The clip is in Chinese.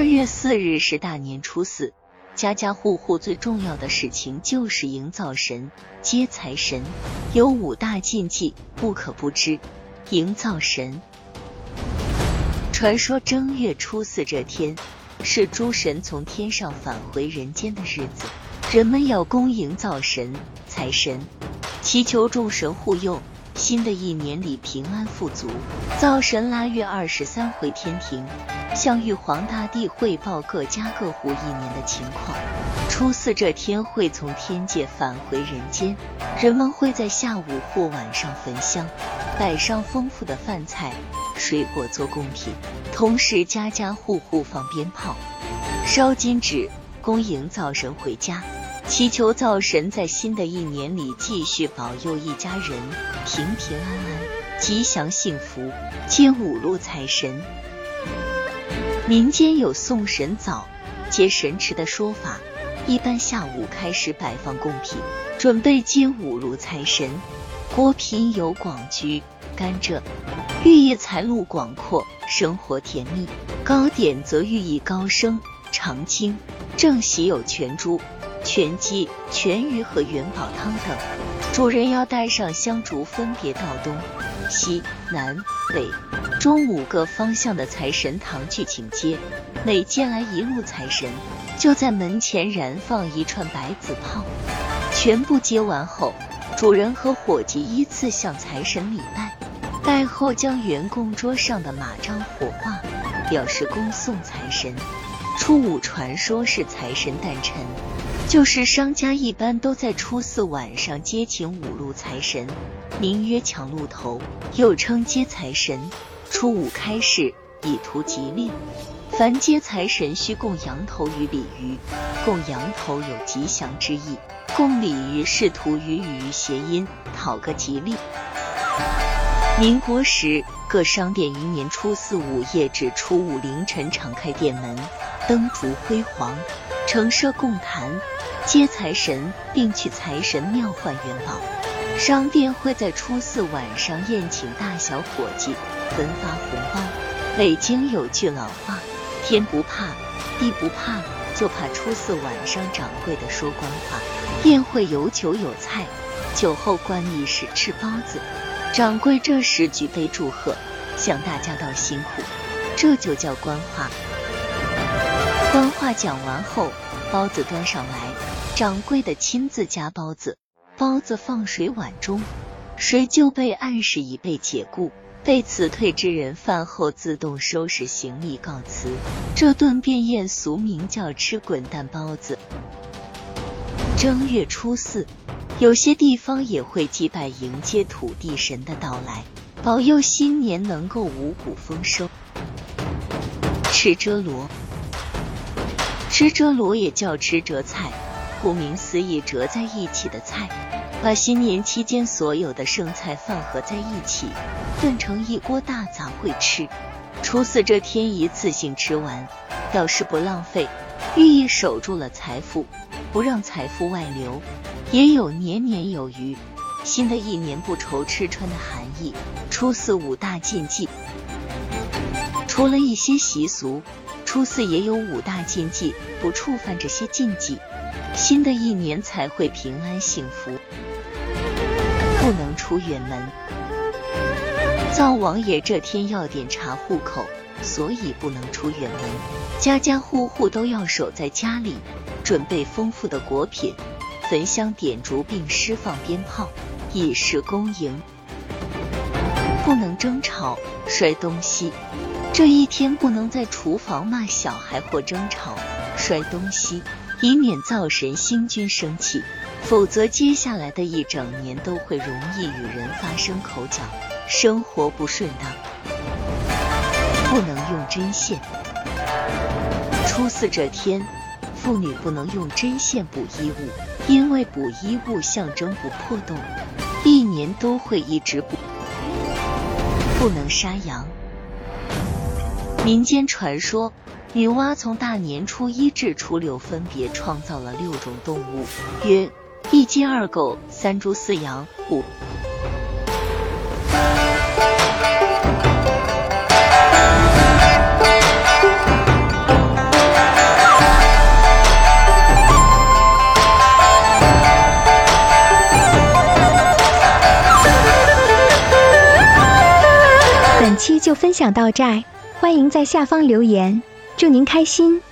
二月四日是大年初四，家家户户最重要的事情就是营造神、接财神，有五大禁忌不可不知。营造神，传说正月初四这天是诸神从天上返回人间的日子，人们要恭迎造神、财神，祈求众神护佑。新的一年里平安富足，灶神腊月二十三回天庭，向玉皇大帝汇报各家各户一年的情况。初四这天会从天界返回人间，人们会在下午或晚上焚香，摆上丰富的饭菜、水果做贡品，同时家家户户放鞭炮、烧金纸，恭迎灶神回家。祈求灶神在新的一年里继续保佑一家人平平安安、吉祥幸福，接五路财神。民间有送神早、接神迟的说法，一般下午开始摆放贡品，准备接五路财神。果品有广橘、甘蔗，寓意财路广阔、生活甜蜜；糕点则寓意高升、长青。正喜有全猪。全鸡、全鱼和元宝汤等，主人要带上香烛，分别到东西南北中五个方向的财神堂去请接。每接来一路财神，就在门前燃放一串白子炮。全部接完后，主人和伙计依次向财神礼拜，拜后将员供桌上的马章火化，表示恭送财神。初五传说是财神诞辰。就是商家一般都在初四晚上接请五路财神，名曰抢路头，又称接财神。初五开市，以图吉利。凡接财神需供羊头与鲤鱼，供羊头有吉祥之意，供鲤鱼是图与鱼谐音，讨个吉利。民国时，各商店于年初四午夜至初五凌晨敞开店门，灯烛辉煌，城设供坛。接财神，并去财神庙换元宝。商店会在初四晚上宴请大小伙计，分发红包。北京有句老话：“天不怕地不怕，就怕初四晚上掌柜的说官话。”宴会有酒有菜，酒后官议是吃包子。掌柜这时举杯祝贺，向大家道辛苦，这就叫官话。官话讲完后，包子端上来。掌柜的亲自夹包子，包子放水碗中，水就被暗示已被解雇。被辞退之人饭后自动收拾行李告辞。这顿便宴俗名叫吃滚蛋包子。正月初四，有些地方也会祭拜迎接土地神的到来，保佑新年能够五谷丰收。吃遮罗，吃遮罗也叫吃折菜。顾名思义，折在一起的菜，把新年期间所有的剩菜饭合在一起，炖成一锅大杂烩吃。初四这天一次性吃完，表示不浪费，寓意守住了财富，不让财富外流，也有年年有余，新的一年不愁吃穿的含义。初四五大禁忌，除了一些习俗，初四也有五大禁忌，不触犯这些禁忌。新的一年才会平安幸福。不能出远门。灶王爷这天要点查户口，所以不能出远门。家家户户都要守在家里，准备丰富的果品，焚香点烛，并释放鞭炮，以示恭迎。不能争吵、摔东西。这一天不能在厨房骂小孩或争吵、摔东西。以免灶神星君生气，否则接下来的一整年都会容易与人发生口角，生活不顺当。不能用针线。初四这天，妇女不能用针线补衣物，因为补衣物象征不破洞，一年都会一直补。不能杀羊。民间传说，女娲从大年初一至初六分别创造了六种动物，曰：一鸡二狗三猪四羊五。本期就分享到这。欢迎在下方留言，祝您开心。